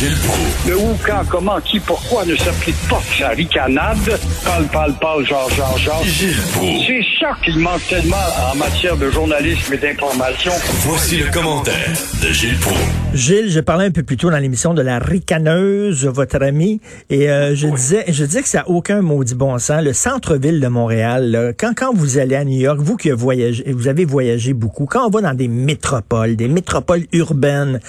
Gilles Proulx. Le où, quand, comment, qui, pourquoi ne s'applique pas sa ricanade? Parle, parle, parle, genre, genre, genre. Gilles Proulx. C'est ça qu'il manque tellement en matière de journalisme et d'information. Voici le commentaire de Gilles Proulx. Gilles, je parlais un peu plus tôt dans l'émission de la ricaneuse, votre ami, et euh, je disais, je disais que ça n'a aucun maudit bon sens. Le centre-ville de Montréal, là, quand quand vous allez à New York, vous qui voyagez, vous avez voyagé beaucoup, quand on va dans des métropoles, des métropoles urbaines,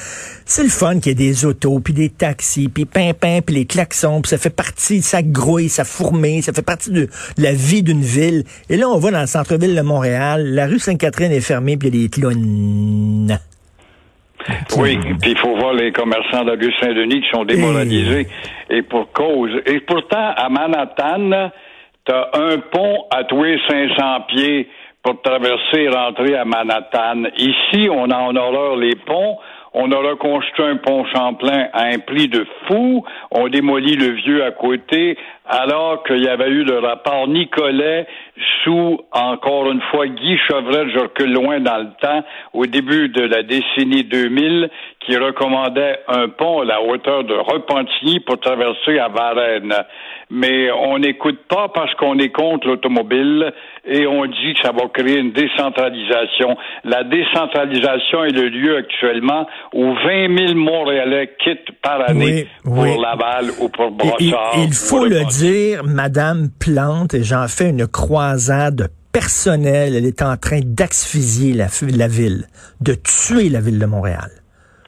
c'est le fun qu'il y ait des autos, puis des taxis, puis pimpin, puis les klaxons, puis ça fait partie, ça grouille, ça fourmille, ça fait partie de, de la vie d'une ville. Et là, on va dans le centre-ville de Montréal, la rue Sainte-Catherine est fermée, puis il y a des clowns. Oui, puis il faut voir les commerçants de la rue Saint-Denis qui sont démoralisés et pour cause. Et pourtant, à Manhattan, t'as un pont à tous les 500 pieds pour traverser et rentrer à Manhattan. Ici, on a en horreur les ponts. On a reconstruit un pont Champlain à un prix de fou. On démolit le vieux à côté, alors qu'il y avait eu le rapport Nicolet sous, encore une fois, Guy Chevrel, je recule loin dans le temps, au début de la décennie 2000, qui recommandait un pont à la hauteur de Repentigny pour traverser à Varennes. Mais on n'écoute pas parce qu'on est contre l'automobile et on dit que ça va créer une décentralisation. La décentralisation est le lieu actuellement où 20 000 Montréalais quittent par année Oui, pour oui. Laval ou pour Brossard. et il faut le dire, Madame Plante, et j'en fais une croisade personnelle, elle est en train d'asphyxier la, la ville, de tuer la ville de Montréal.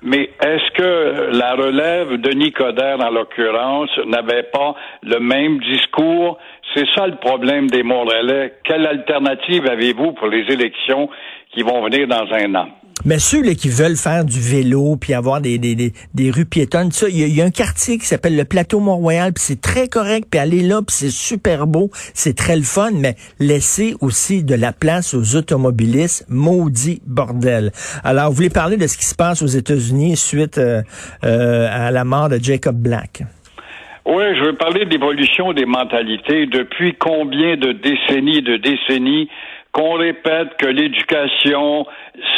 Mais est-ce que la relève de Nicodère, en l'occurrence, n'avait pas le même discours? C'est ça le problème des Montréalais. Quelle alternative avez-vous pour les élections qui vont venir dans un an? Mais ceux là, qui veulent faire du vélo puis avoir des, des, des, des rues piétonnes, il y, a- un quartier qui s'appelle le Plateau Mont-Royal, puis c'est très correct, puis aller là, puis c'est super beau, c'est très le fun, mais laissez aussi de la place aux automobilistes, maudit bordel. Alors, vous voulez parler de ce qui se passe aux États-Unis suite euh, euh, à la mort de Jacob Black? Oui, je veux parler de l'évolution des mentalités. Depuis combien de décennies, de décennies, qu'on répète que l'éducation,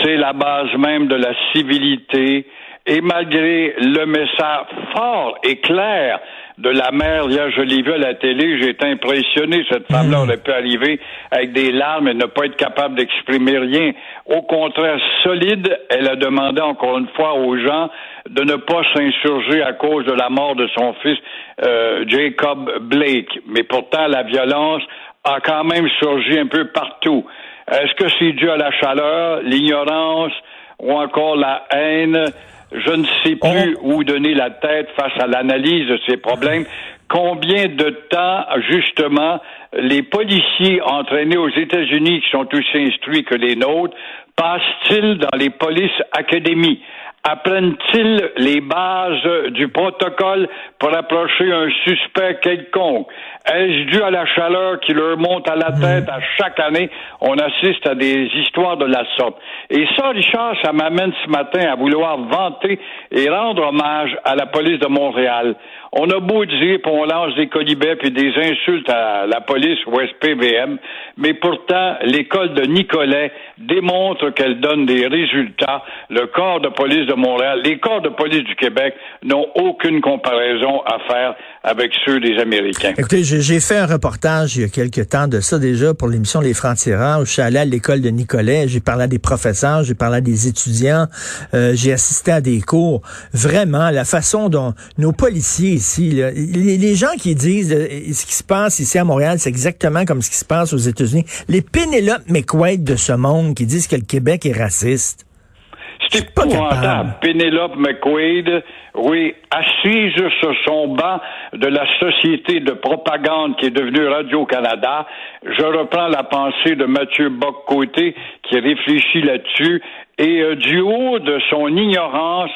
c'est la base même de la civilité, et malgré le message fort et clair de la mère, hier, je l'ai vu à la télé, j'ai été impressionné, cette femme-là aurait pu arriver avec des larmes et ne pas être capable d'exprimer rien. Au contraire, solide, elle a demandé encore une fois aux gens de ne pas s'insurger à cause de la mort de son fils euh, Jacob Blake. Mais pourtant, la violence a quand même surgi un peu partout. Est-ce que c'est dû à la chaleur, l'ignorance ou encore la haine? Je ne sais plus où donner la tête face à l'analyse de ces problèmes. Combien de temps, justement, les policiers entraînés aux États-Unis, qui sont aussi instruits que les nôtres, passent-ils dans les polices académies? Apprennent-ils les bases du protocole pour approcher un suspect quelconque? Est-ce dû à la chaleur qui leur monte à la tête à chaque année? On assiste à des histoires de la sorte. Et ça, Richard, ça m'amène ce matin à vouloir vanter et rendre hommage à la police de Montréal. On a beau dire, puis on lance des colibets puis des insultes à la police ou SPVM, mais pourtant, l'école de Nicolet démontre qu'elle donne des résultats. Le corps de police de Les corps de police du Québec n'ont aucune comparaison à faire avec ceux des Américains. Écoutez, j'ai fait un reportage il y a quelques temps de ça déjà pour l'émission Les Francs-Tireurs. Je suis allé à l'école de Nicolet, j'ai parlé à des professeurs, j'ai parlé à des étudiants, euh, j'ai assisté à des cours. Vraiment, la façon dont nos policiers ici, les gens qui disent euh, ce qui se passe ici à Montréal, c'est exactement comme ce qui se passe aux États-Unis. Les Pénélope McQuaid de ce monde qui disent que le Québec est raciste. C'est épouvantable. Pénélope McQuaid, oui, assise sur son banc de la société de propagande qui est devenue Radio-Canada, je reprends la pensée de Mathieu Bock-Côté qui réfléchit là-dessus. Et euh, du haut de son ignorance,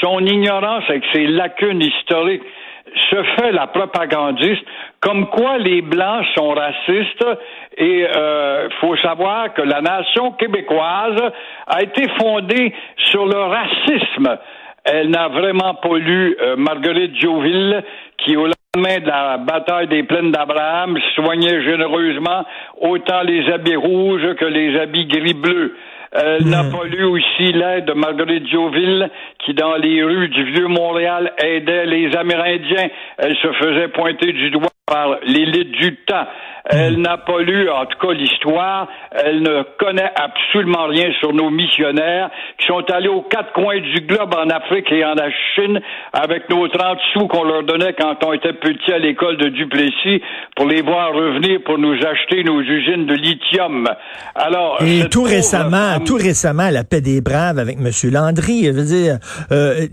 son ignorance avec ses lacunes historiques, se fait la propagandiste comme quoi les blancs sont racistes et euh, faut savoir que la nation québécoise a été fondée sur le racisme. Elle n'a vraiment pas lu euh, Marguerite Jouville qui au lendemain de la bataille des plaines d'Abraham soignait généreusement autant les habits rouges que les habits gris-bleus. Elle n'a pas lu aussi l'aide de Marguerite Dioville, qui dans les rues du vieux Montréal aidait les Amérindiens. Elle se faisait pointer du doigt par l'élite du temps. Elle n'a pas lu, en tout cas, l'histoire. Elle ne connaît absolument rien sur nos missionnaires qui sont allés aux quatre coins du globe en Afrique et en Chine avec nos 30 sous qu'on leur donnait quand on était petits à l'école de Duplessis pour les voir revenir pour nous acheter nos usines de lithium. Alors, et tout récemment, tout récemment, la paix des braves avec M. Landry, je veux dire, euh,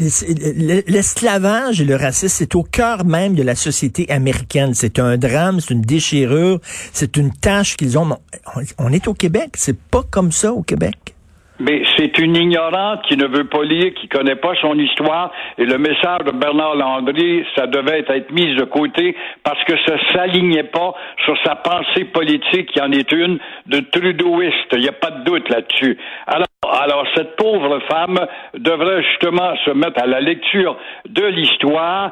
l'esclavage et le racisme, c'est au cœur même de la société américaine. C'est un drame, c'est une déchirure, c'est une tâche qu'ils ont. On est au Québec, c'est pas comme ça au Québec. Mais c'est une ignorante qui ne veut pas lire, qui connaît pas son histoire. Et le message de Bernard Landry, ça devait être mis de côté parce que ça s'alignait pas sur sa pensée politique, qui en est une, de trudeauiste. Il n'y a pas de doute là-dessus. Alors, alors, cette pauvre femme devrait justement se mettre à la lecture de l'histoire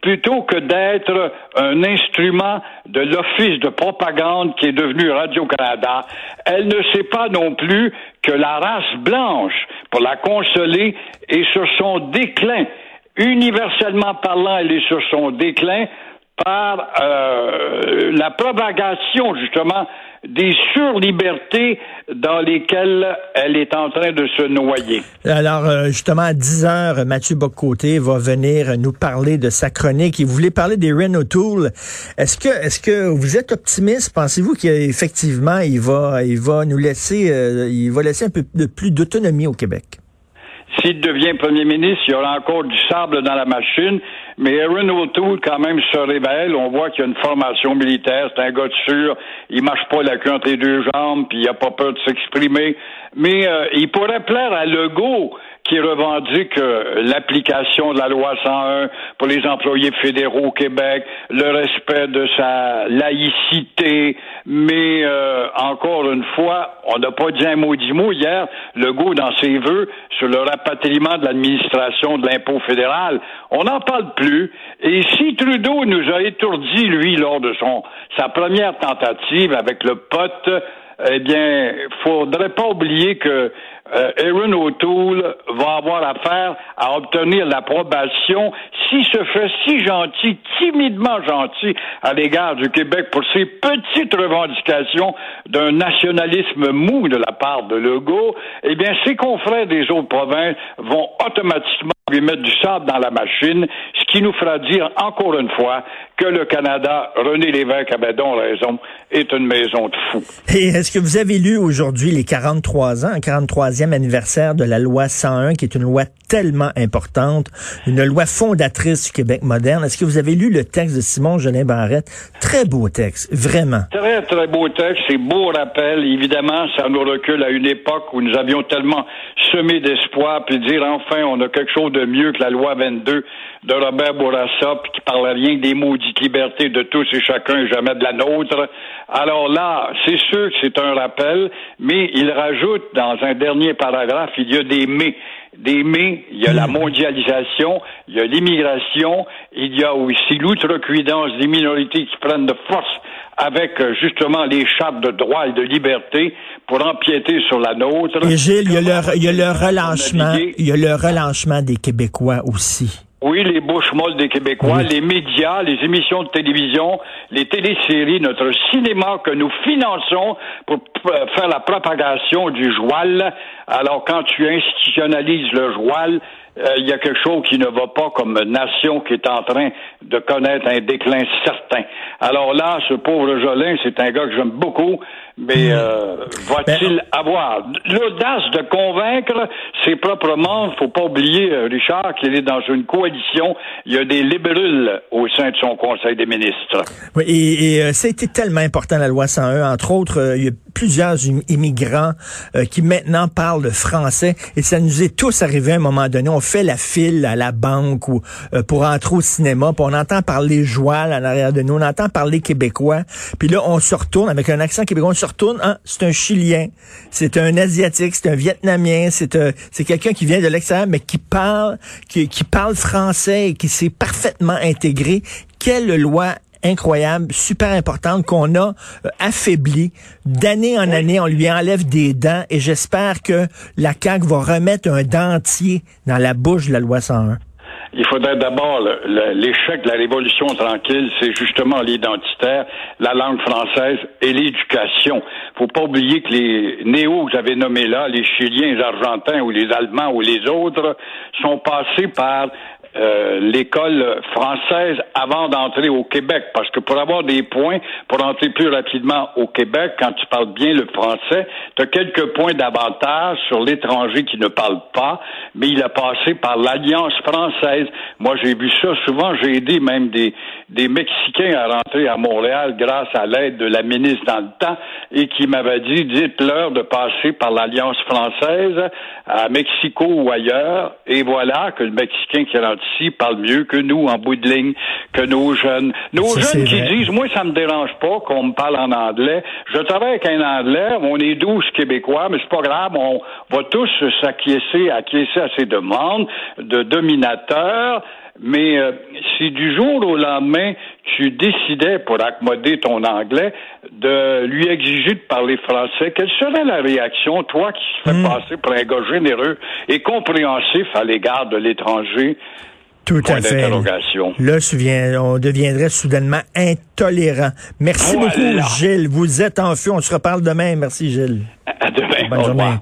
plutôt que d'être un instrument de l'office de propagande qui est devenu Radio-Canada, elle ne sait pas non plus que la race blanche, pour la consoler, est sur son déclin. Universellement parlant, elle est sur son déclin par euh, la propagation justement des surlibertés dans lesquelles elle est en train de se noyer. Alors euh, justement à 10 heures, Mathieu Boccoté va venir nous parler de sa chronique. Il voulait parler des Renault Tool. Est-ce que est-ce que vous êtes optimiste? Pensez-vous qu'effectivement il va il va nous laisser euh, il va laisser un peu plus d'autonomie au Québec? S'il devient premier ministre, il y aura encore du sable dans la machine, mais Aaron O'Toole, quand même, se révèle. On voit qu'il y a une formation militaire, c'est un gars de sûr, il marche pas la queue entre les deux jambes, puis il a pas peur de s'exprimer. Mais euh, il pourrait plaire à Legault, qui revendique l'application de la loi 101 pour les employés fédéraux au Québec, le respect de sa laïcité, mais euh, encore une fois, on n'a pas dit un mot dix mots hier, Legault dans ses vœux sur le rapatriement de l'administration de l'impôt fédéral. On n'en parle plus. Et si Trudeau nous a étourdi, lui, lors de son sa première tentative avec le pote, eh bien, faudrait pas oublier que euh, Aaron O'Toole va avoir affaire à obtenir l'approbation s'il se fait si gentil, timidement gentil à l'égard du Québec pour ses petites revendications d'un nationalisme mou de la part de Legault, eh bien, ses confrères des autres provinces vont automatiquement lui mettre du sable dans la machine, ce qui nous fera dire encore une fois que le Canada, René Lévesque avait donc raison, est une maison de fous. Et est-ce que vous avez lu aujourd'hui les 43 ans, 43e anniversaire de la loi 101, qui est une loi tellement importante, une loi fondatrice du Québec moderne? Est-ce que vous avez lu le texte de Simon Genin Barrette? Très beau texte, vraiment. Très, très beau texte. C'est beau rappel. Évidemment, ça nous recule à une époque où nous avions tellement semé d'espoir, puis dire enfin, on a quelque chose de mieux que la loi 22 de Robert Bourassa, puis qui parlait rien que des libertés de tous et chacun jamais de la nôtre. Alors là, c'est sûr que c'est un rappel, mais il rajoute dans un dernier paragraphe, il y a des mais des mais, il y a la mondialisation, il y a l'immigration, il y a aussi l'outrecuidance des minorités qui prennent de force avec euh, justement les chartes de droit et de liberté pour empiéter sur la nôtre. Et Gilles, il y a le, il y a le relâchement, il y a le relâchement des Québécois aussi. Oui, les bouches molles des Québécois, les médias, les émissions de télévision, les téléséries, notre cinéma que nous finançons pour faire la propagation du joual. Alors, quand tu institutionnalises le joual, euh, il y a quelque chose qui ne va pas comme nation qui est en train de connaître un déclin certain. Alors là, ce pauvre Jolin, c'est un gars que j'aime beaucoup, mais hmm. euh, va-t-il ben, avoir l'audace de convaincre ses propres membres? Faut pas oublier, euh, Richard, qu'il est dans une coalition. Il y a des libérules au sein de son Conseil des ministres. Oui, et, et ça a été tellement important, la loi 101. Entre autres, il y a plusieurs immigrants qui maintenant parlent français. Et ça nous est tous arrivé à un moment donné. On fait la file à la banque ou euh, pour entrer au cinéma, puis on entend parler joual en arrière de nous, on entend parler québécois, puis là on se retourne avec un accent québécois, on se retourne, hein, c'est un Chilien, c'est un asiatique, c'est un Vietnamien, c'est euh, c'est quelqu'un qui vient de l'extérieur mais qui parle qui, qui parle français et qui s'est parfaitement intégré. Quelle loi incroyable, super importante qu'on a euh, affaiblie. D'année en année, on lui enlève des dents et j'espère que la CAQ va remettre un dentier dans la bouche de la loi 101 il faudrait d'abord l'échec de la révolution tranquille, c'est justement l'identitaire, la langue française et l'éducation. Faut pas oublier que les néos que vous avez nommés là, les Chiliens, les Argentins ou les Allemands ou les autres, sont passés par euh, l'école française avant d'entrer au Québec, parce que pour avoir des points, pour entrer plus rapidement au Québec, quand tu parles bien le français, tu as quelques points d'avantage sur l'étranger qui ne parle pas, mais il a passé par l'Alliance française. Moi, j'ai vu ça souvent, j'ai aidé même des, des Mexicains à rentrer à Montréal grâce à l'aide de la ministre dans le temps et qui m'avait dit, dites-leur de passer par l'Alliance française à Mexico ou ailleurs, et voilà que le Mexicain qui rentre ici parle mieux que nous en bout de ligne, que nos jeunes. Nos jeunes qui disent, moi, ça me dérange pas qu'on me parle en anglais. Je travaille avec un anglais, on est douze Québécois, mais c'est pas grave, on va tous s'acquiescer, acquiescer à ces demandes de dominateurs. Mais euh, si du jour au lendemain, tu décidais, pour accommoder ton anglais, de lui exiger de parler français, quelle serait la réaction, toi qui se fais hmm. passer pour un gars généreux et compréhensif à l'égard de l'étranger? Tout à fait. Là, on deviendrait soudainement intolérant. Merci beaucoup, Gilles. Vous êtes en feu. On se reparle demain. Merci, Gilles. À demain. Bonne journée.